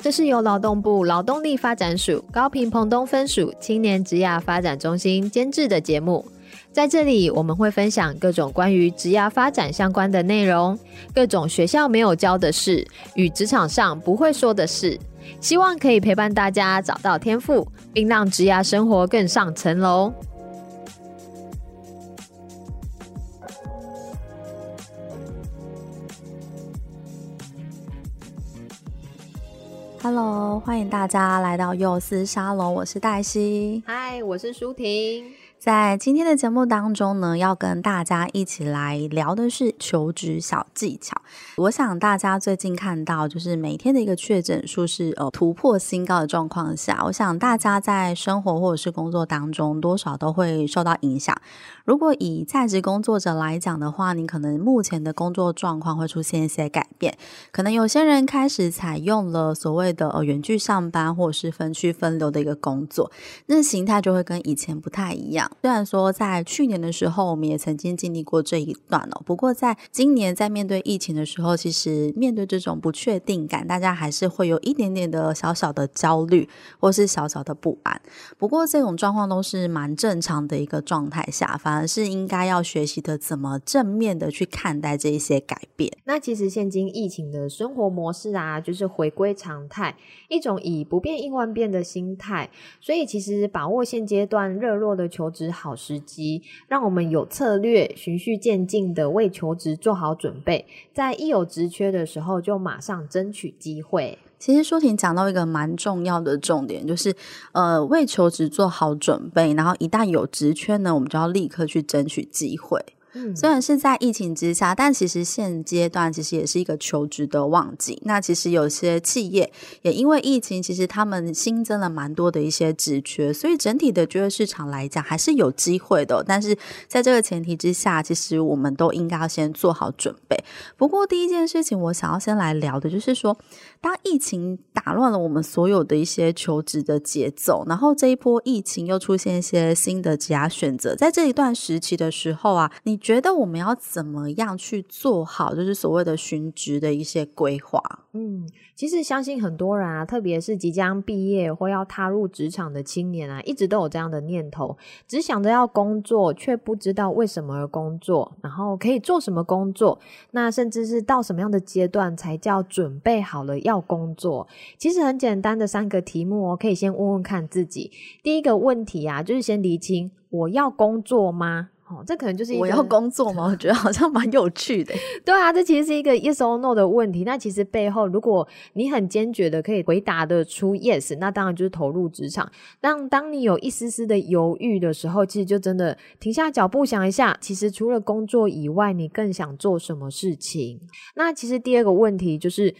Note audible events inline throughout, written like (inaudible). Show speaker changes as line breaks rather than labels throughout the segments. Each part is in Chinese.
这是由劳动部劳动力发展署高平澎东分署青年职涯发展中心监制的节目，在这里我们会分享各种关于职涯发展相关的内容，各种学校没有教的事与职场上不会说的事，希望可以陪伴大家找到天赋，并让职涯生活更上层楼。
Hello，欢迎大家来到幼思沙龙，我是黛西。
嗨，我是舒婷。
在今天的节目当中呢，要跟大家一起来聊的是求职小技巧。我想大家最近看到，就是每天的一个确诊数是呃突破新高的状况下，我想大家在生活或者是工作当中，多少都会受到影响。如果以在职工作者来讲的话，你可能目前的工作状况会出现一些改变，可能有些人开始采用了所谓的呃远距上班，或者是分区分流的一个工作，那形态就会跟以前不太一样。虽然说在去年的时候，我们也曾经经历过这一段哦，不过在今年在面对疫情的时候，其实面对这种不确定感，大家还是会有一点点的小小的焦虑，或是小小的不安。不过这种状况都是蛮正常的一个状态下，反而是应该要学习的怎么正面的去看待这一些改变。
那其实现今疫情的生活模式啊，就是回归常态，一种以不变应万变的心态。所以其实把握现阶段热络的求职。好时机，让我们有策略、循序渐进的为求职做好准备，在一有职缺的时候就马上争取机会。
其实舒婷讲到一个蛮重要的重点，就是呃为求职做好准备，然后一旦有职缺呢，我们就要立刻去争取机会。虽然是在疫情之下，但其实现阶段其实也是一个求职的旺季。那其实有些企业也因为疫情，其实他们新增了蛮多的一些职缺，所以整体的就业市场来讲还是有机会的。但是在这个前提之下，其实我们都应该要先做好准备。不过第一件事情，我想要先来聊的就是说，当疫情打乱了我们所有的一些求职的节奏，然后这一波疫情又出现一些新的职业选择，在这一段时期的时候啊，你。觉得我们要怎么样去做好，就是所谓的寻职的一些规划？
嗯，其实相信很多人啊，特别是即将毕业或要踏入职场的青年啊，一直都有这样的念头，只想着要工作，却不知道为什么而工作，然后可以做什么工作，那甚至是到什么样的阶段才叫准备好了要工作？其实很简单的三个题目哦，可以先问问看自己。第一个问题啊，就是先厘清我要工作吗？哦，这可能就是
我要工作吗？我觉得好像蛮有趣的。(laughs)
对啊，这其实是一个 yes or no 的问题。那其实背后，如果你很坚决的可以回答得出 yes，那当然就是投入职场。但当你有一丝丝的犹豫的时候，其实就真的停下脚步想一下，其实除了工作以外，你更想做什么事情？那其实第二个问题就是。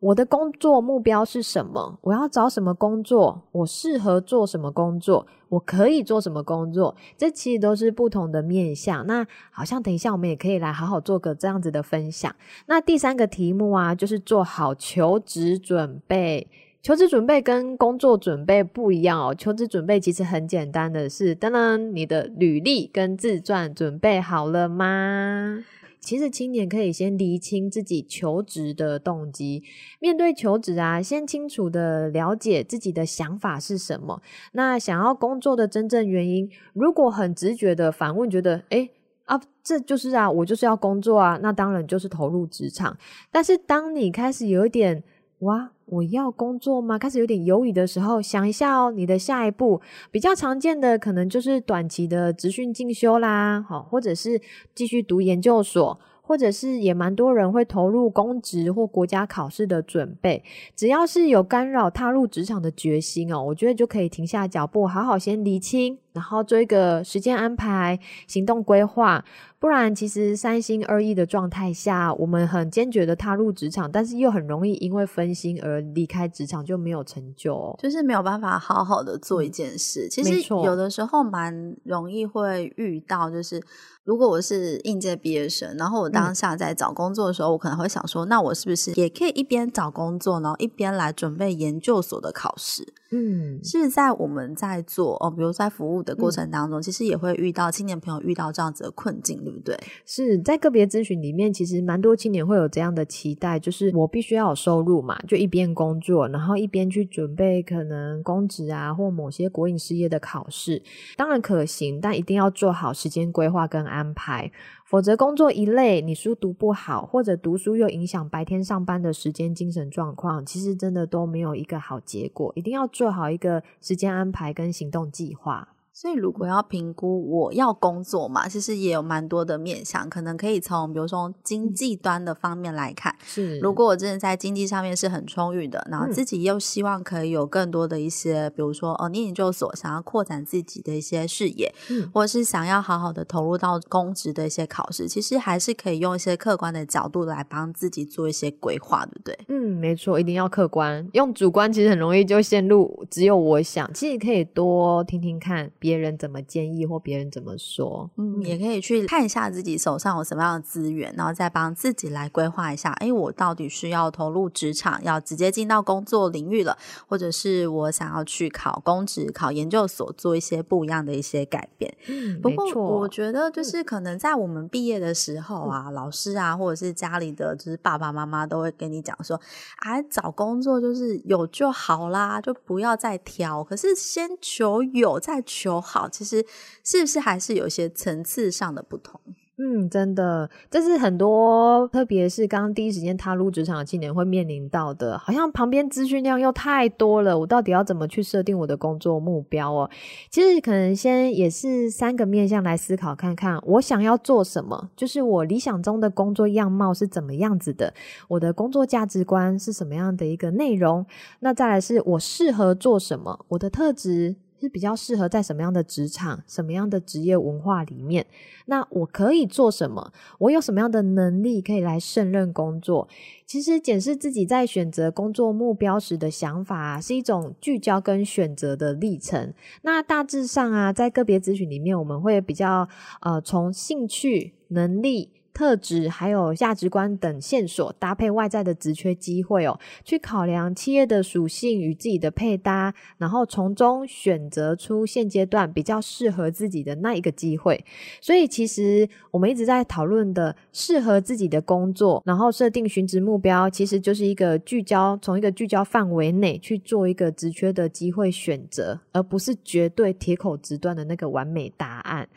我的工作目标是什么？我要找什么工作？我适合做什么工作？我可以做什么工作？这其实都是不同的面向。那好像等一下我们也可以来好好做个这样子的分享。那第三个题目啊，就是做好求职准备。求职准备跟工作准备不一样哦。求职准备其实很简单的是，当然你的履历跟自传准备好了吗？其实青年可以先厘清自己求职的动机，面对求职啊，先清楚的了解自己的想法是什么。那想要工作的真正原因，如果很直觉的反问，觉得诶啊，这就是啊，我就是要工作啊，那当然就是投入职场。但是当你开始有一点哇。我要工作吗？开始有点犹豫的时候，想一下哦，你的下一步比较常见的可能就是短期的职训进修啦，好，或者是继续读研究所，或者是也蛮多人会投入公职或国家考试的准备。只要是有干扰踏入职场的决心哦，我觉得就可以停下脚步，好好先厘清然后做一个时间安排、行动规划。不然，其实三心二意的状态下，我们很坚决的踏入职场，但是又很容易因为分心而离开职场，就没有成就，
就是没有办法好好的做一件事。其实有的时候蛮容易会遇到，就是。如果我是应届毕业生，然后我当下在找工作的时候，嗯、我可能会想说，那我是不是也可以一边找工作，然后一边来准备研究所的考试？嗯，是在我们在做哦，比如在服务的过程当中，嗯、其实也会遇到青年朋友遇到这样子的困境，对不对？
是在个别咨询里面，其实蛮多青年会有这样的期待，就是我必须要有收入嘛，就一边工作，然后一边去准备可能公职啊或某些国营事业的考试，当然可行，但一定要做好时间规划跟安排，否则工作一累，你书读不好，或者读书又影响白天上班的时间、精神状况，其实真的都没有一个好结果。一定要做好一个时间安排跟行动计划。
所以，如果要评估我要工作嘛，其实也有蛮多的面向，可能可以从比如说经济端的方面来看。是，如果我真的在经济上面是很充裕的，然后自己又希望可以有更多的一些，比如说哦，念研究所想要扩展自己的一些视野，嗯，或者是想要好好的投入到公职的一些考试，其实还是可以用一些客观的角度来帮自己做一些规划，对不对？
嗯，没错，一定要客观，用主观其实很容易就陷入只有我想，其实可以多听听看别。别人怎么建议或别人怎么说，
嗯，也可以去看一下自己手上有什么样的资源，然后再帮自己来规划一下。哎，我到底是要投入职场，要直接进到工作领域了，或者是我想要去考公职、考研究所，做一些不一样的一些改变。嗯，不过我觉得就是可能在我们毕业的时候啊，嗯、老师啊，或者是家里的就是爸爸妈妈都会跟你讲说，哎，找工作就是有就好啦，就不要再挑。可是先求有，再求。好，其实是不是还是有些层次上的不同？
嗯，真的，这是很多，特别是刚刚第一时间踏入职场的青年会面临到的，好像旁边资讯量又太多了，我到底要怎么去设定我的工作目标哦？其实可能先也是三个面向来思考看看，我想要做什么，就是我理想中的工作样貌是怎么样子的，我的工作价值观是什么样的一个内容，那再来是我适合做什么，我的特质。是比较适合在什么样的职场、什么样的职业文化里面？那我可以做什么？我有什么样的能力可以来胜任工作？其实检视自己在选择工作目标时的想法，是一种聚焦跟选择的历程。那大致上啊，在个别咨询里面，我们会比较呃，从兴趣、能力。特质还有价值观等线索，搭配外在的职缺机会哦，去考量企业的属性与自己的配搭，然后从中选择出现阶段比较适合自己的那一个机会。所以，其实我们一直在讨论的适合自己的工作，然后设定寻职目标，其实就是一个聚焦，从一个聚焦范围内去做一个职缺的机会选择，而不是绝对铁口直断的那个完美答案。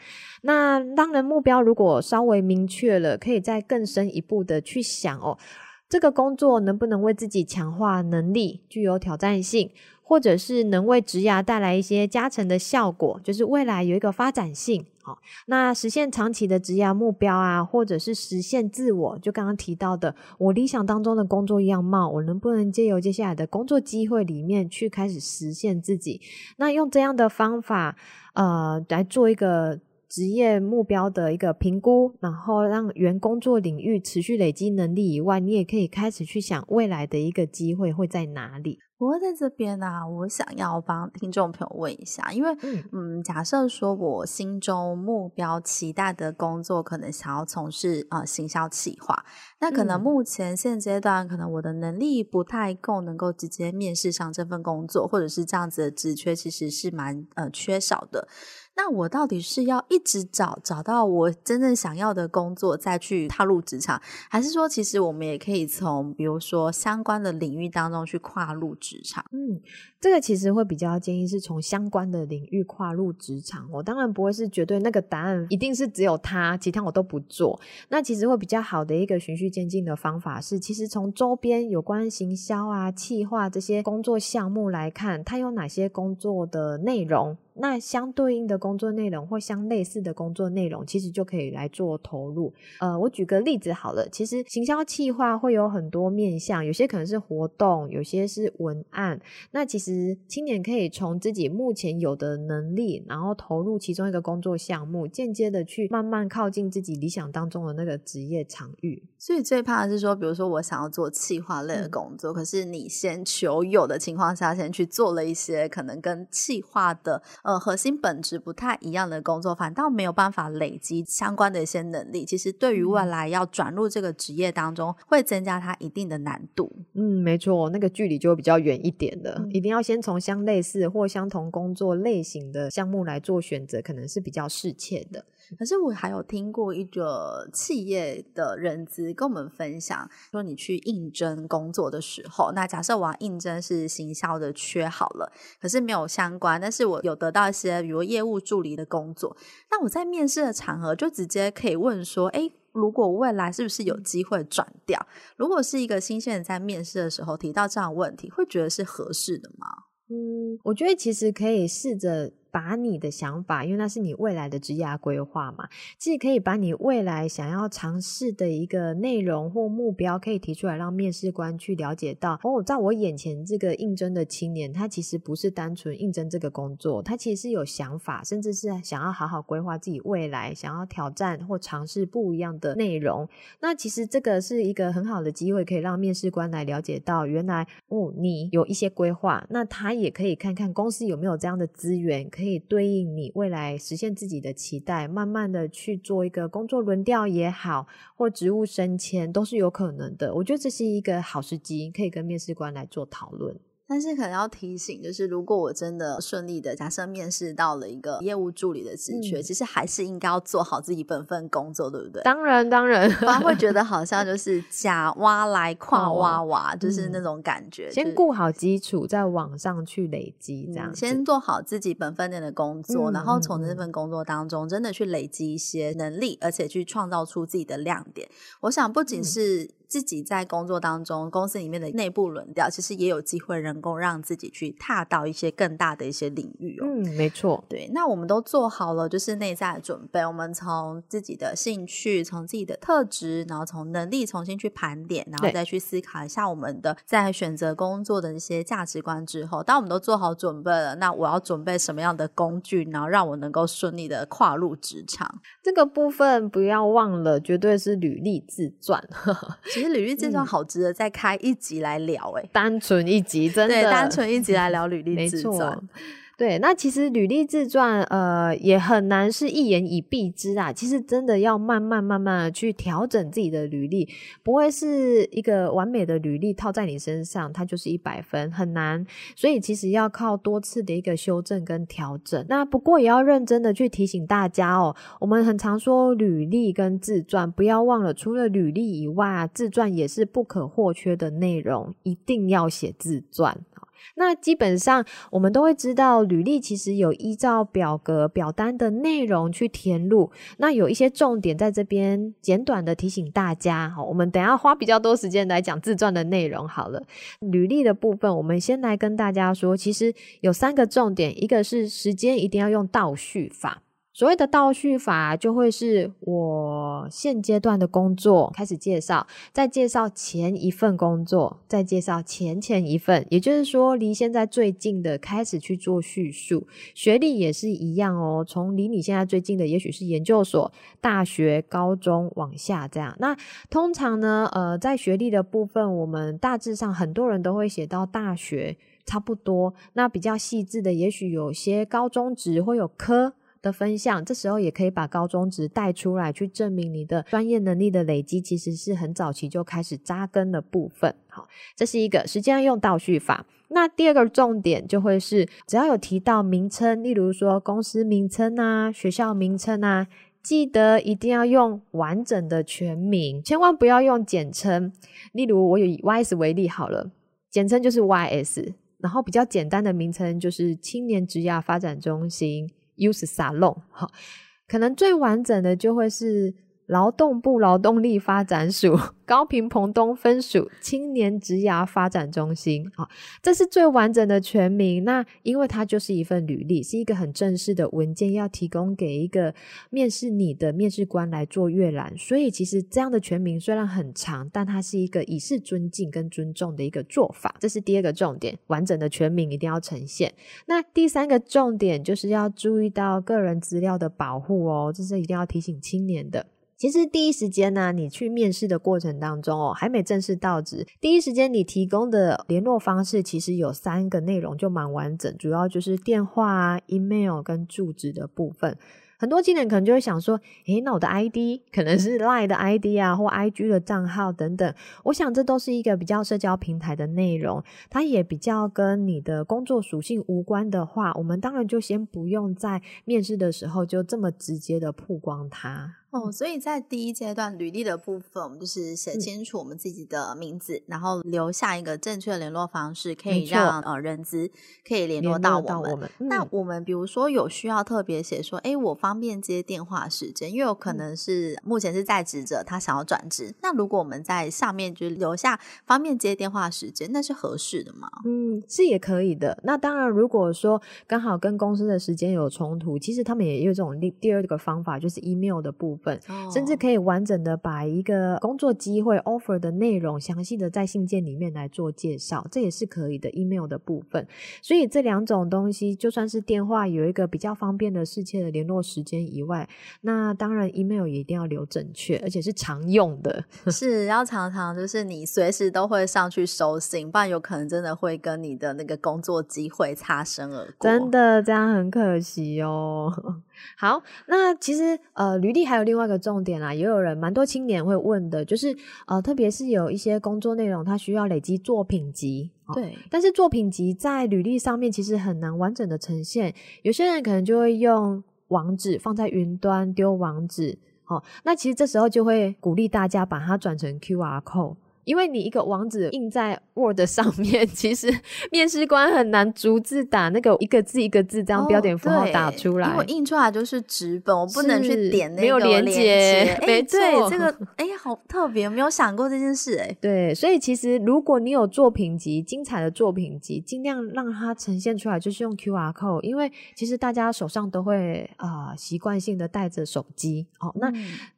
那当然，目标如果稍微明确了，可以再更深一步的去想哦，这个工作能不能为自己强化能力，具有挑战性，或者是能为职涯带来一些加成的效果，就是未来有一个发展性。好，那实现长期的职涯目标啊，或者是实现自我，就刚刚提到的，我理想当中的工作样貌，我能不能借由接下来的工作机会里面去开始实现自己？那用这样的方法，呃，来做一个。职业目标的一个评估，然后让原工作领域持续累积能力以外，你也可以开始去想未来的一个机会会在哪里。
不过在这边呢、啊，我想要帮听众朋友问一下，因为嗯，嗯，假设说我心中目标期待的工作，可能想要从事啊、呃、行销企划，那可能目前现阶段可能我的能力不太够，能够直接面试上这份工作，或者是这样子的职缺，其实是蛮呃缺少的。那我到底是要一直找找到我真正想要的工作，再去踏入职场，还是说其实我们也可以从比如说相关的领域当中去跨入职场？
嗯，这个其实会比较建议是从相关的领域跨入职场。我当然不会是绝对那个答案一定是只有他，其他我都不做。那其实会比较好的一个循序渐进的方法是，其实从周边有关行销啊、企划这些工作项目来看，它有哪些工作的内容。那相对应的工作内容或相类似的工作内容，其实就可以来做投入。呃，我举个例子好了，其实行销企划会有很多面向，有些可能是活动，有些是文案。那其实青年可以从自己目前有的能力，然后投入其中一个工作项目，间接的去慢慢靠近自己理想当中的那个职业场域。
所以最怕的是说，比如说我想要做企划类的工作，嗯、可是你先求有的情况下，先去做了一些可能跟企划的呃核心本质不太一样的工作，反倒没有办法累积相关的一些能力。其实对于未来要转入这个职业当中，会增加它一定的难度。
嗯，没错，那个距离就会比较远一点的，嗯、一定要先从相类似或相同工作类型的项目来做选择，可能是比较适切的。
可是我还有听过一个企业的人资跟我们分享，说你去应征工作的时候，那假设我要应征是行销的缺好了，可是没有相关，但是我有得到一些比如业务助理的工作，那我在面试的场合就直接可以问说，诶，如果未来是不是有机会转掉？如果是一个新鲜人在面试的时候提到这样的问题，会觉得是合适的吗？
嗯，我觉得其实可以试着。把你的想法，因为那是你未来的职业规划嘛，既可以把你未来想要尝试的一个内容或目标，可以提出来，让面试官去了解到。哦，在我眼前这个应征的青年，他其实不是单纯应征这个工作，他其实是有想法，甚至是想要好好规划自己未来，想要挑战或尝试不一样的内容。那其实这个是一个很好的机会，可以让面试官来了解到，原来哦，你有一些规划，那他也可以看看公司有没有这样的资源。可可以对应你未来实现自己的期待，慢慢的去做一个工作轮调也好，或职务升迁都是有可能的。我觉得这是一个好时机，可以跟面试官来做讨论。
但是可能要提醒，就是如果我真的顺利的假设面试到了一个业务助理的职缺，嗯、其实还是应该要做好自己本分工作，对不对？
当然，当然，
不然会觉得好像就是假挖来 (laughs) 跨挖挖，就是那种感觉。
先顾好基础，再往上去累积，这样、嗯、
先做好自己本分内的工作，嗯、然后从这份工作当中真的去累积一些能力，而且去创造出自己的亮点。我想不仅是、嗯。自己在工作当中，公司里面的内部轮调，其实也有机会能够让自己去踏到一些更大的一些领域哦。
嗯，没错。
对，那我们都做好了，就是内在的准备。我们从自己的兴趣，从自己的特质，然后从能力重新去盘点，然后再去思考一下我们的在选择工作的一些价值观之后，当我们都做好准备了，那我要准备什么样的工具，然后让我能够顺利的跨入职场？
这个部分不要忘了，绝对是履历自传。(laughs)
其实履历介绍好值得再开一集来聊哎、欸，
单纯一集真的，
对，单纯一集来聊 (laughs) 履历自传。
对，那其实履历自传，呃，也很难是一言以蔽之啊。其实真的要慢慢慢慢的去调整自己的履历，不会是一个完美的履历套在你身上，它就是一百分，很难。所以其实要靠多次的一个修正跟调整。那不过也要认真的去提醒大家哦，我们很常说履历跟自传，不要忘了，除了履历以外，自传也是不可或缺的内容，一定要写自传。那基本上我们都会知道，履历其实有依照表格、表单的内容去填入。那有一些重点在这边简短的提醒大家。好，我们等下花比较多时间来讲自传的内容好了。履历的部分，我们先来跟大家说，其实有三个重点，一个是时间一定要用倒序法。所谓的倒叙法，就会是我现阶段的工作开始介绍，再介绍前一份工作，再介绍前前一份，也就是说，离现在最近的开始去做叙述。学历也是一样哦，从离你现在最近的，也许是研究所、大学、高中往下这样。那通常呢，呃，在学历的部分，我们大致上很多人都会写到大学差不多。那比较细致的，也许有些高中职会有科。的分项，这时候也可以把高中职带出来，去证明你的专业能力的累积，其实是很早期就开始扎根的部分。好，这是一个时间用倒叙法。那第二个重点就会是，只要有提到名称，例如说公司名称啊、学校名称啊，记得一定要用完整的全名，千万不要用简称。例如我以 YS 为例好了，简称就是 YS，然后比较简单的名称就是青年职涯发展中心。又是沙漏，可能最完整的就会是劳动部劳动力发展署、(laughs) 高屏澎东分署青年职涯发展中心，好，这是最完整的全名。那因为它就是一份履历，是一个很正式的文件，要提供给一个面试你的面试官来做阅览。所以其实这样的全名虽然很长，但它是一个以示尊敬跟尊重的一个做法。这是第二个重点，完整的全名一定要呈现。那第三个重点就是要注意到个人资料的保护哦，这是一定要提醒青年的。其实第一时间呢、你去面试的过程当中哦，还没正式到职，第一时间你提供的联络方式其实有三个内容就蛮完整，主要就是电话、email 跟住址的部分。很多青年可能就会想说，诶，那我的 ID 可能是 Line 的 ID 啊，或 IG 的账号等等。我想这都是一个比较社交平台的内容，它也比较跟你的工作属性无关的话，我们当然就先不用在面试的时候就这么直接的曝光它。
哦，所以在第一阶段履历的部分，我们就是写清楚我们自己的名字，嗯、然后留下一个正确的联络方式，可以让呃人资可以联络到我们。我们嗯、那我们比如说有需要特别写说，哎，我方便接电话时间，因为有可能是目前是在职者，他想要转职。那如果我们在上面就留下方便接电话时间，那是合适的吗？
嗯，是也可以的。那当然，如果说刚好跟公司的时间有冲突，其实他们也有这种第第二个方法，就是 email 的部分。甚至可以完整的把一个工作机会 offer 的内容详细的在信件里面来做介绍，这也是可以的。email 的部分，所以这两种东西，就算是电话有一个比较方便的适切的联络时间以外，那当然 email 也一定要留正确，而且是常用的，(laughs)
是要常常就是你随时都会上去收信，不然有可能真的会跟你的那个工作机会擦身而过。
真的这样很可惜哦。好，那其实呃，履历还有另外一个重点啦，也有人蛮多青年会问的，就是呃，特别是有一些工作内容，它需要累积作品集，
对、哦，
但是作品集在履历上面其实很难完整的呈现，有些人可能就会用网址放在云端丢网址，哦，那其实这时候就会鼓励大家把它转成 QR code。因为你一个网址印在 Word 上面，其实面试官很难逐字打那个一个字一个字这样标点符号打出来。
因为印出来就是纸本，我不能去点那个
没有连接。(laughs) 没错，
对这个哎，好特别，没有想过这件事哎。
对，所以其实如果你有作品集，精彩的作品集，尽量让它呈现出来，就是用 QR code，因为其实大家手上都会啊、呃、习惯性的带着手机哦，那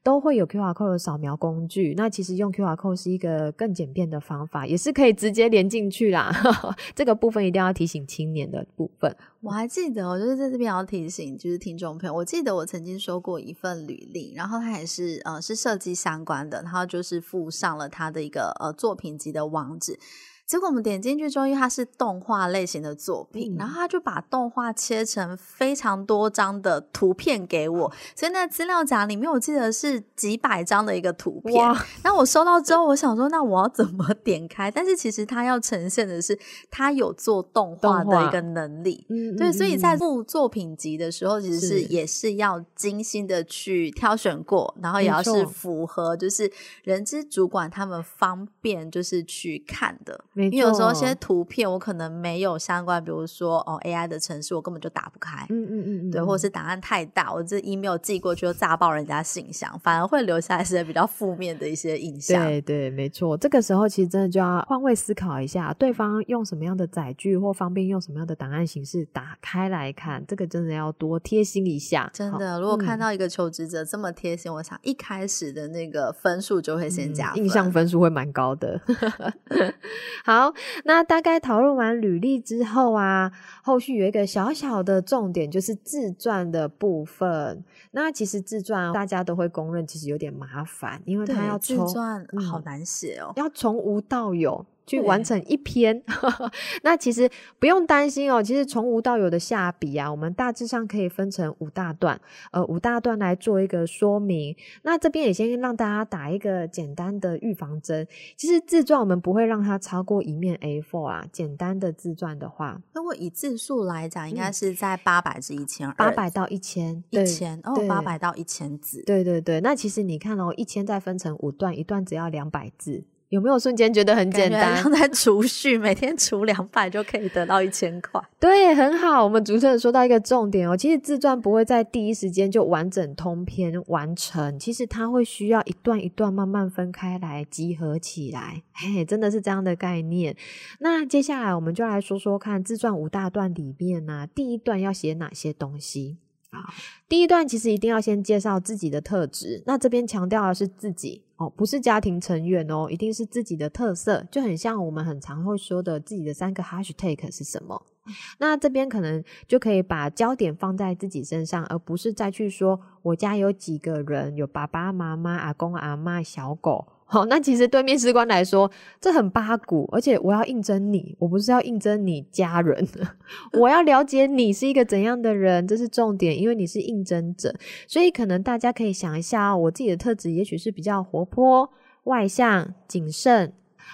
都会有 QR code 的扫描工具。那其实用 QR code 是一个。更简便的方法，也是可以直接连进去啦。(laughs) 这个部分一定要提醒青年的部分。
我还记得，我就是在这边要提醒，就是听众朋友，我记得我曾经说过一份履历，然后他也是呃是设计相关的，然后就是附上了他的一个呃作品集的网址。结果我们点进去之后，因为它是动画类型的作品，嗯、然后他就把动画切成非常多张的图片给我，所以那资料夹里面我记得是几百张的一个图片。那我收到之后，我想说，那我要怎么点开？但是其实它要呈现的是他有做动画的一个能力。嗯，对，所以在附作品集的时候，其实是也是要精心的去挑选过，然后也要是符合就是人资主管他们方便就是去看的。因为有时候一些图片我可能没有相关，比如说哦 AI 的程式，我根本就打不开。嗯嗯嗯，对，或者是档案太大，我这 email 寄过去就炸爆人家信箱，反而会留下一些比较负面的一些印象。
对对，没错。这个时候其实真的就要换位思考一下，对方用什么样的载具或方便用什么样的档案形式打开来看，这个真的要多贴心一下。
真的，如果看到一个求职者这么贴心，嗯、我想一开始的那个分数就会先加分，
印象分数会蛮高的。(laughs) 好，那大概讨论完履历之后啊，后续有一个小小的重点，就是自传的部分。那其实自传大家都会公认，其实有点麻烦，因为他要
自传好难写哦，
要从无到有。去完成一篇，(laughs) 那其实不用担心哦。其实从无到有的下笔啊，我们大致上可以分成五大段，呃，五大段来做一个说明。那这边也先让大家打一个简单的预防针。其实自传我们不会让它超过一面 A4 啊。简单的自传的话，
那我以字数来讲，应该是在八百至一千二，
八百到一千，
一千哦，八百到一千字。
对对对，那其实你看哦，一千再分成五段，一段只要两百字。有没有瞬间觉得很简单？
像在储蓄，(laughs) 每天储两百就可以得到一千块。
对，很好。我们主持人说到一个重点哦，其实自传不会在第一时间就完整通篇完成，其实它会需要一段一段慢慢分开来集合起来。(laughs) 嘿，真的是这样的概念。那接下来我们就来说说看，自传五大段里面呢、啊，第一段要写哪些东西？第一段其实一定要先介绍自己的特质，那这边强调的是自己哦，不是家庭成员哦，一定是自己的特色，就很像我们很常会说的自己的三个 hashtag 是什么。那这边可能就可以把焦点放在自己身上，而不是再去说我家有几个人，有爸爸妈妈、阿公阿嬷、小狗。好，那其实对面试官来说，这很八股，而且我要应征你，我不是要应征你家人，(laughs) 我要了解你是一个怎样的人，这是重点，因为你是应征者，所以可能大家可以想一下哦，我自己的特质也许是比较活泼、外向、谨慎。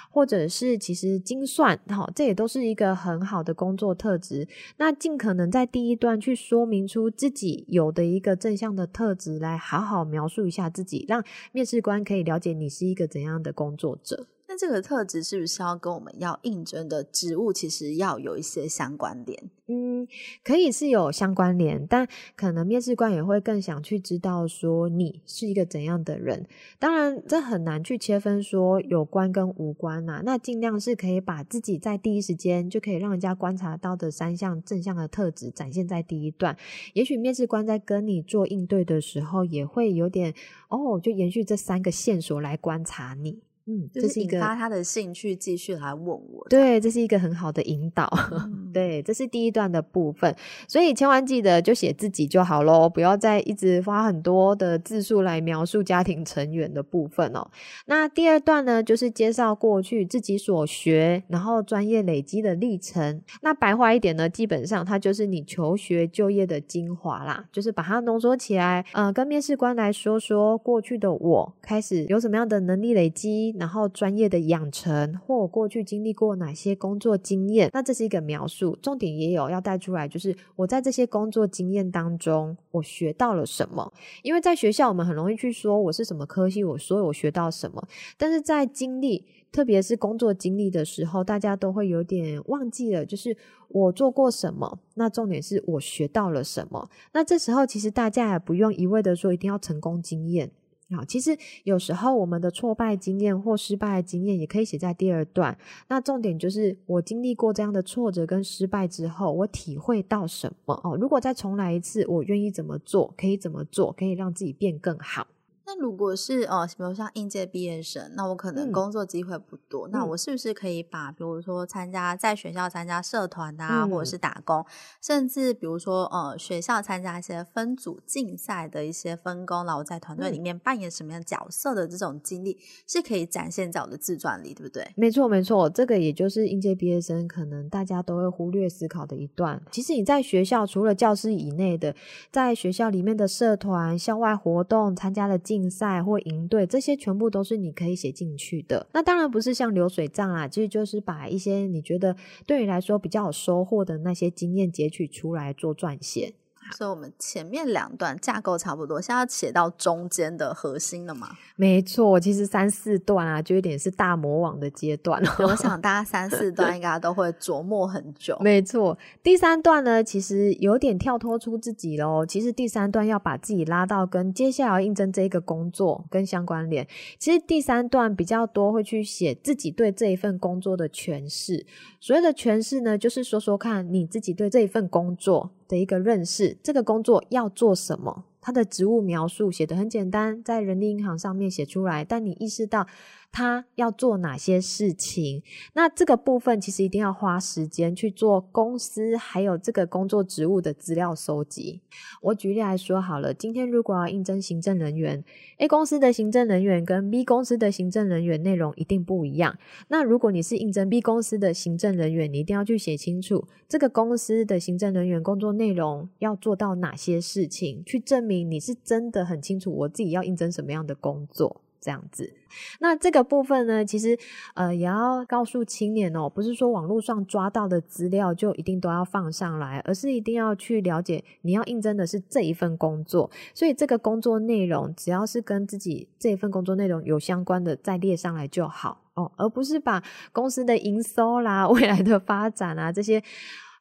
或者是其实精算，好，这也都是一个很好的工作特质。那尽可能在第一段去说明出自己有的一个正向的特质，来好好描述一下自己，让面试官可以了解你是一个怎样的工作者。
那这个特质是不是要跟我们要应征的职务其实要有一些相关联？
嗯，可以是有相关联，但可能面试官也会更想去知道说你是一个怎样的人。当然，这很难去切分说有关跟无关呐。那尽量是可以把自己在第一时间就可以让人家观察到的三项正向的特质展现在第一段。也许面试官在跟你做应对的时候，也会有点哦，就延续这三个线索来观察你。嗯，这是一个
引发他的兴趣，继续来问我。
对，这是一个很好的引导。嗯、(laughs) 对，这是第一段的部分，所以千万记得就写自己就好喽，不要再一直花很多的字数来描述家庭成员的部分哦。那第二段呢，就是介绍过去自己所学，然后专业累积的历程。那白话一点呢，基本上它就是你求学就业的精华啦，就是把它浓缩起来，呃，跟面试官来说说过去的我开始有什么样的能力累积。然后专业的养成，或我过去经历过哪些工作经验，那这是一个描述，重点也有要带出来，就是我在这些工作经验当中，我学到了什么。因为在学校，我们很容易去说我是什么科系，我说我学到什么，但是在经历，特别是工作经历的时候，大家都会有点忘记了，就是我做过什么。那重点是我学到了什么。那这时候，其实大家也不用一味的说一定要成功经验。好，其实有时候我们的挫败经验或失败经验也可以写在第二段。那重点就是我经历过这样的挫折跟失败之后，我体会到什么哦？如果再重来一次，我愿意怎么做？可以怎么做？可以让自己变更好？
那如果是呃，比如像应届毕业生，那我可能工作机会不多，嗯、那我是不是可以把，比如说参加在学校参加社团啊，嗯、或者是打工，甚至比如说呃，学校参加一些分组竞赛的一些分工，然后在团队里面扮演什么样角色的这种经历，是可以展现在我的自传里，对不对？
没错，没错，这个也就是应届毕业生可能大家都会忽略思考的一段。其实你在学校除了教室以内的，在学校里面的社团、校外活动参加了竞竞赛或赢队，这些全部都是你可以写进去的。那当然不是像流水账啦，其实就是把一些你觉得对你来说比较有收获的那些经验截取出来做撰写。
所以，我们前面两段架构差不多，现在要写到中间的核心了嘛？
没错，其实三四段啊，就有点是大魔王的阶段。
我想 (laughs) 大家三四段应该都会琢磨很久。
没错，第三段呢，其实有点跳脱出自己喽。其实第三段要把自己拉到跟接下来要应征这一个工作跟相关联。其实第三段比较多会去写自己对这一份工作的诠释。所谓的诠释呢，就是说说看你自己对这一份工作的一个认识，这个工作要做什么，他的职务描述写得很简单，在人力银行上面写出来，但你意识到。他要做哪些事情？那这个部分其实一定要花时间去做公司还有这个工作职务的资料收集。我举例来说好了，今天如果要应征行政人员，A 公司的行政人员跟 B 公司的行政人员内容一定不一样。那如果你是应征 B 公司的行政人员，你一定要去写清楚这个公司的行政人员工作内容要做到哪些事情，去证明你是真的很清楚我自己要应征什么样的工作。这样子，那这个部分呢，其实呃也要告诉青年哦，不是说网络上抓到的资料就一定都要放上来，而是一定要去了解你要应征的是这一份工作，所以这个工作内容只要是跟自己这一份工作内容有相关的，再列上来就好。哦，而不是把公司的营收啦、(laughs) 未来的发展啊这些。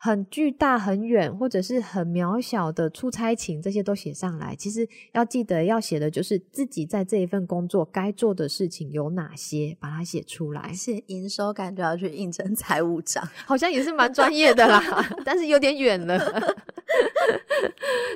很巨大、很远，或者是很渺小的出差情，这些都写上来。其实要记得要写的就是自己在这一份工作该做的事情有哪些，把它写出来。
写营收，感觉要去应征财务长，
好像也是蛮专业的啦，(laughs) 但是有点远了。(laughs)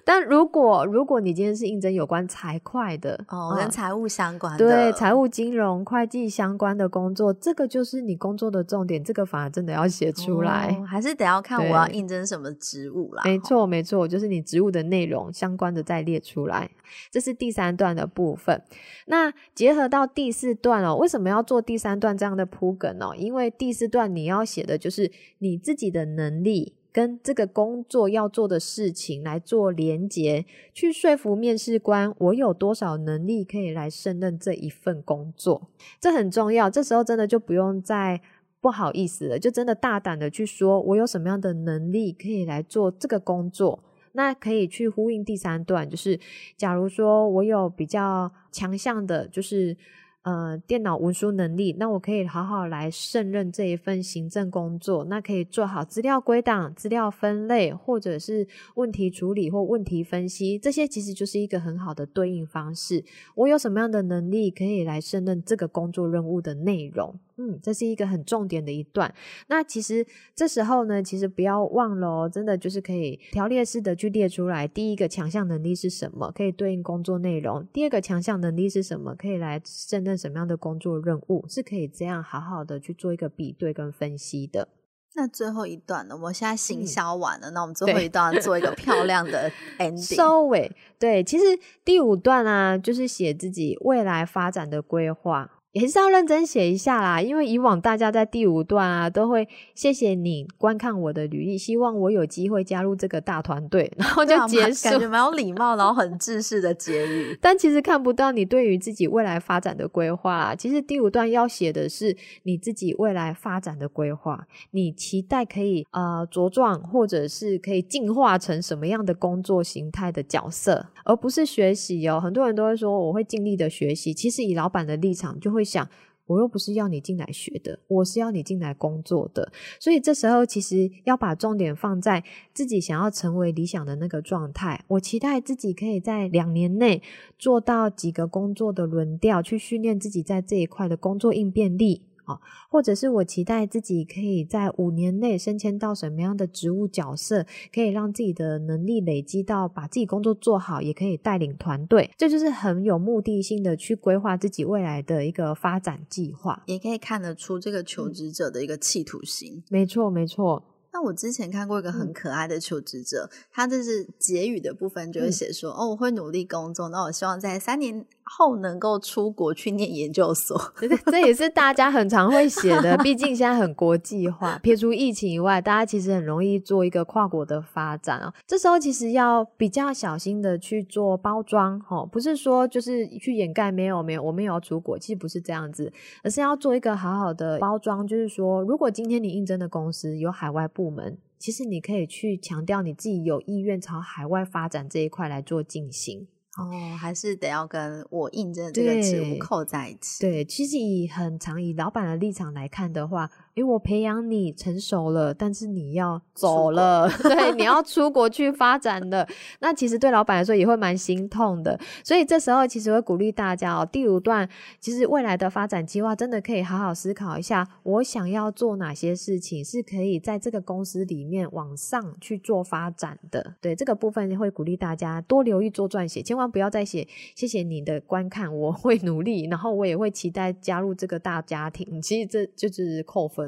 但如果如果你今天是应征有关财会的
哦，跟财务相关的，
对，财务、金融、会计相关的工作，这个就是你工作的重点，这个反而真的要写出来，
哦、还是得要看我要应征什么职务啦。
没错，没错，就是你职务的内容相关的再列出来，这是第三段的部分。那结合到第四段哦，为什么要做第三段这样的铺梗哦？因为第四段你要写的就是你自己的能力。跟这个工作要做的事情来做连结，去说服面试官，我有多少能力可以来胜任这一份工作，这很重要。这时候真的就不用再不好意思了，就真的大胆的去说，我有什么样的能力可以来做这个工作。那可以去呼应第三段，就是假如说我有比较强项的，就是。呃，电脑文书能力，那我可以好好来胜任这一份行政工作。那可以做好资料归档、资料分类，或者是问题处理或问题分析，这些其实就是一个很好的对应方式。我有什么样的能力可以来胜任这个工作任务的内容？嗯，这是一个很重点的一段。那其实这时候呢，其实不要忘了哦，真的就是可以条列式的去列出来。第一个强项能力是什么，可以对应工作内容；第二个强项能力是什么，可以来胜任什么样的工作任务，是可以这样好好的去做一个比对跟分析的。
那最后一段呢？我们现在行销完了，嗯、那我们最后一段做一个 (laughs) 漂亮的 (laughs) ending
收尾。对，其实第五段啊，就是写自己未来发展的规划。也是要认真写一下啦，因为以往大家在第五段啊，都会谢谢你观看我的履历，希望我有机会加入这个大团队，然后就结束，
感觉蛮有 (laughs) 礼貌，然后很正式的结语。
但其实看不到你对于自己未来发展的规划啊。其实第五段要写的是你自己未来发展的规划，你期待可以呃茁壮，或者是可以进化成什么样的工作形态的角色，而不是学习哦。很多人都会说我会尽力的学习，其实以老板的立场就会。想，我又不是要你进来学的，我是要你进来工作的。所以这时候其实要把重点放在自己想要成为理想的那个状态。我期待自己可以在两年内做到几个工作的轮调，去训练自己在这一块的工作应变力。啊，或者是我期待自己可以在五年内升迁到什么样的职务角色，可以让自己的能力累积到把自己工作做好，也可以带领团队，这就是很有目的性的去规划自己未来的一个发展计划，
也可以看得出这个求职者的一个企图心。
没错，没错。
那我之前看过一个很可爱的求职者，嗯、他这是结语的部分，就会写说：“嗯、哦，我会努力工作，那我希望在三年后能够出国去念研究所。(laughs) ”
这也是大家很常会写的，毕竟现在很国际化。撇除疫情以外，大家其实很容易做一个跨国的发展啊。这时候其实要比较小心的去做包装，哦，不是说就是去掩盖没有没有我没有要出国，其实不是这样子，而是要做一个好好的包装，就是说，如果今天你应征的公司有海外。部门其实你可以去强调你自己有意愿朝海外发展这一块来做进行
哦，还是得要跟我印证这个职务扣在一起。
对，其实以很常以老板的立场来看的话。因为我培养你成熟了，但是你要走了，(laughs) 对，你要出国去发展的，那其实对老板来说也会蛮心痛的。所以这时候其实会鼓励大家哦，第五段其实未来的发展计划真的可以好好思考一下，我想要做哪些事情是可以在这个公司里面往上去做发展的。对，这个部分会鼓励大家多留意做撰写，千万不要再写谢谢你的观看，我会努力，然后我也会期待加入这个大家庭。其实这就是扣分。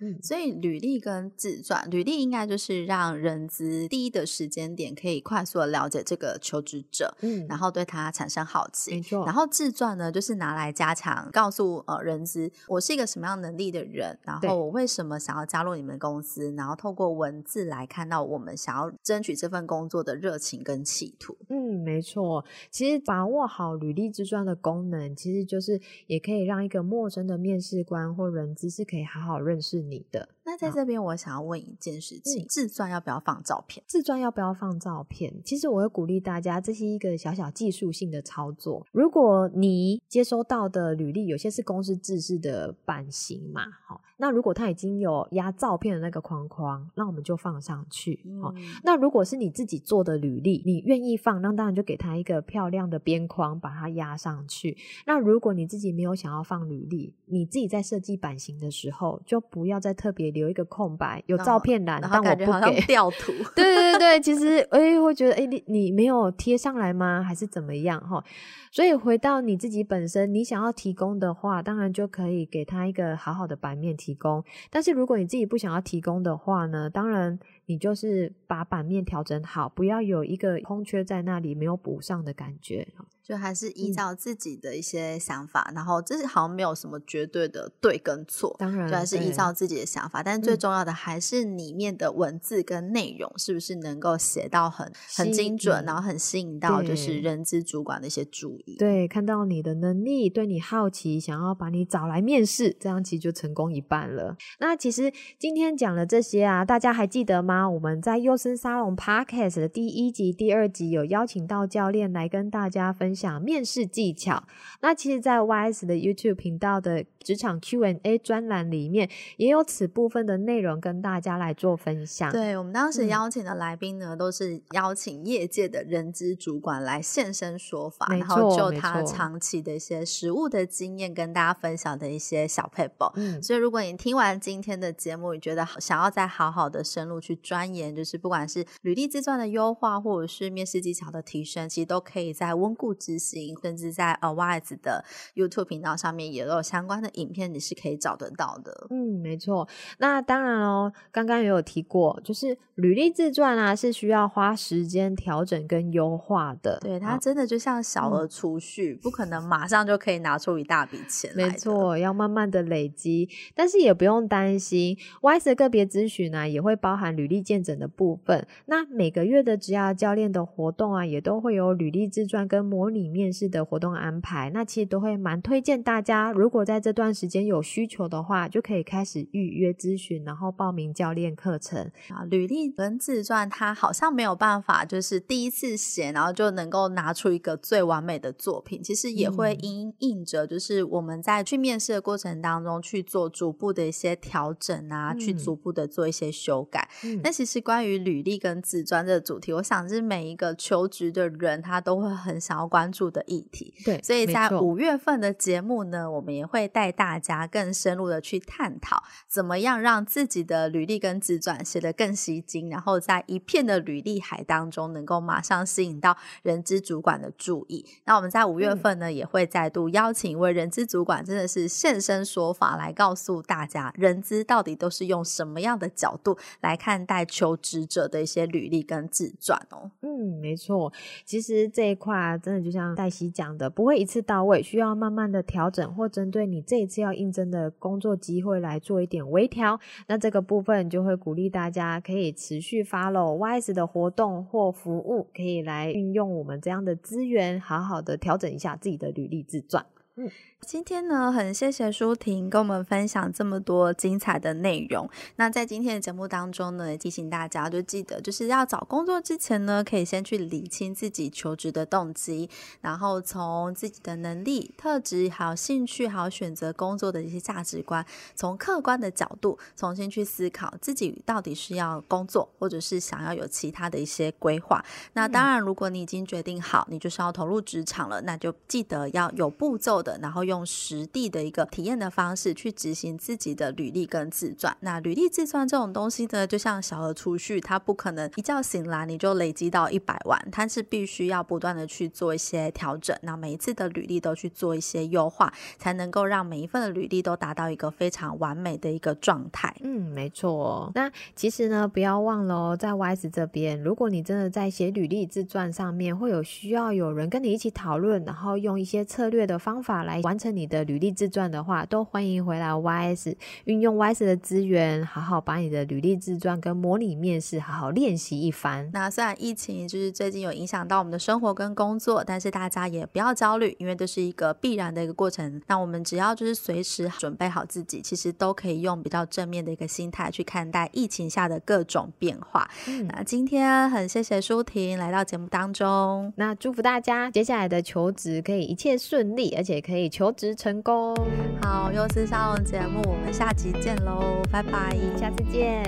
嗯，所以履历跟自传，履历应该就是让人资第一的时间点可以快速的了解这个求职者，嗯，然后对他产生好奇，
没错。
然后自传呢，就是拿来加强，告诉呃人资我是一个什么样能力的人，然后我为什么想要加入你们公司，然后透过文字来看到我们想要争取这份工作的热情跟企图。
嗯，没错。其实把握好履历自传的功能，其实就是也可以让一个陌生的面试官或人资是可以好好。认识你的。
那在这边，我想要问一件事情：自传要不要放照片？
自传要不要放照片？其实我会鼓励大家，这是一个小小技术性的操作。如果你接收到的履历有些是公司制式的版型嘛，好，那如果它已经有压照片的那个框框，那我们就放上去。好，嗯，那如果是你自己做的履历，你愿意放，那当然就给它一个漂亮的边框，把它压上去。那如果你自己没有想要放履历，你自己在设计版型的时候，就不要再特别。留一个空白，有照片栏，但我不给 (laughs)
调图。(laughs)
对对对，其实哎、欸，会觉得哎、欸，你你没有贴上来吗？还是怎么样？哈，所以回到你自己本身，你想要提供的话，当然就可以给他一个好好的版面提供。但是如果你自己不想要提供的话呢，当然。你就是把版面调整好，不要有一个空缺在那里没有补上的感觉，
就还是依照自己的一些想法，嗯、然后这是好像没有什么绝对的对跟错，
当然，
就还是依照自己的想法。但最重要的还是里面的文字跟内容是不是能够写到很很精准，然后很吸引到就是人资主管的一些注意。
对，看到你的能力，对你好奇，想要把你找来面试，这样其实就成功一半了。那其实今天讲了这些啊，大家还记得吗？我们在优生沙龙 Podcast 的第一集、第二集有邀请到教练来跟大家分享面试技巧。那其实，在 YS 的 YouTube 频道的职场 Q&A 专栏里面，也有此部分的内容跟大家来做分享。
对，我们当时邀请的来宾呢，嗯、都是邀请业界的人资主管来现身说法，然后就他长期的一些实务的经验跟大家分享的一些小 paper。嗯，所以如果你听完今天的节目，你觉得想要再好好的深入去。钻研就是不管是履历自传的优化，或者是面试技巧的提升，其实都可以在温故知新，甚至在 a w i s e 的 YouTube 频道上面也有相关的影片，你是可以找得到的。
嗯，没错。那当然哦，刚刚也有提过，就是履历自传啊，是需要花时间调整跟优化的。
对，它真的就像小额储蓄，嗯，不可能马上就可以拿出一大笔钱来。
没错，要慢慢的累积，但是也不用担心，WISE 的个别咨询呢，也会包含履历。见证的部分，那每个月的职涯教练的活动啊，也都会有履历自传跟模拟面试的活动安排。那其实都会蛮推荐大家，如果在这段时间有需求的话，就可以开始预约咨询，然后报名教练课程
啊。履历跟自传，它好像没有办法，就是第一次写，然后就能够拿出一个最完美的作品。其实也会因应着，就是我们在去面试的过程当中去做逐步的一些调整啊，嗯、去逐步的做一些修改。嗯那其实关于履历跟自传这个主题，我想是每一个求职的人他都会很想要关注的议题。
对，
所以在五月份的节目呢，我们也会带大家更深入的去探讨，怎么样让自己的履历跟自传写得更吸睛，然后在一片的履历海当中，能够马上吸引到人资主管的注意。那我们在五月份呢，嗯、也会再度邀请一位人资主管，真的是现身说法，来告诉大家，人资到底都是用什么样的角度来看待。在求职者的一些履历跟自传哦，
嗯，没错，其实这一块啊，真的就像黛西讲的，不会一次到位，需要慢慢的调整，或针对你这一次要应征的工作机会来做一点微调。那这个部分就会鼓励大家可以持续 follow WISE 的活动或服务，可以来运用我们这样的资源，好好的调整一下自己的履历自传。嗯。
今天呢，很谢谢舒婷跟我们分享这么多精彩的内容。那在今天的节目当中呢，也提醒大家，就记得就是要找工作之前呢，可以先去理清自己求职的动机，然后从自己的能力、特质、还有兴趣，还有选择工作的一些价值观，从客观的角度重新去思考自己到底是要工作，或者是想要有其他的一些规划。那当然，如果你已经决定好，你就是要投入职场了，那就记得要有步骤的，然后用。用实地的一个体验的方式去执行自己的履历跟自传。那履历自传这种东西呢，就像小额储蓄，它不可能一觉醒来你就累积到一百万，它是必须要不断的去做一些调整。那每一次的履历都去做一些优化，才能够让每一份的履历都达到一个非常完美的一个状态。
嗯，没错。那其实呢，不要忘了哦，在 WISE 这边，如果你真的在写履历自传上面会有需要有人跟你一起讨论，然后用一些策略的方法。法来完成你的履历自传的话，都欢迎回来 YS，运用 YS 的资源，好好把你的履历自传跟模拟面试好好练习一番。
那虽然疫情就是最近有影响到我们的生活跟工作，但是大家也不要焦虑，因为这是一个必然的一个过程。那我们只要就是随时准备好自己，其实都可以用比较正面的一个心态去看待疫情下的各种变化。嗯，那今天很谢谢舒婷来到节目当中，
那祝福大家接下来的求职可以一切顺利，而且可以求职成功。
好，又是沙龙节目，我们下集见喽，拜拜，
下次见。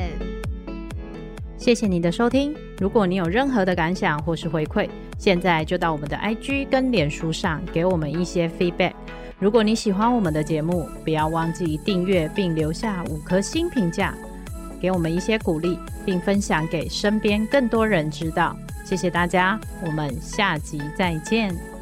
谢谢你的收听，如果你有任何的感想或是回馈，现在就到我们的 IG 跟脸书上给我们一些 feedback。如果你喜欢我们的节目，不要忘记订阅并留下五颗星评价，给我们一些鼓励，并分享给身边更多人知道。谢谢大家，我们下集再见。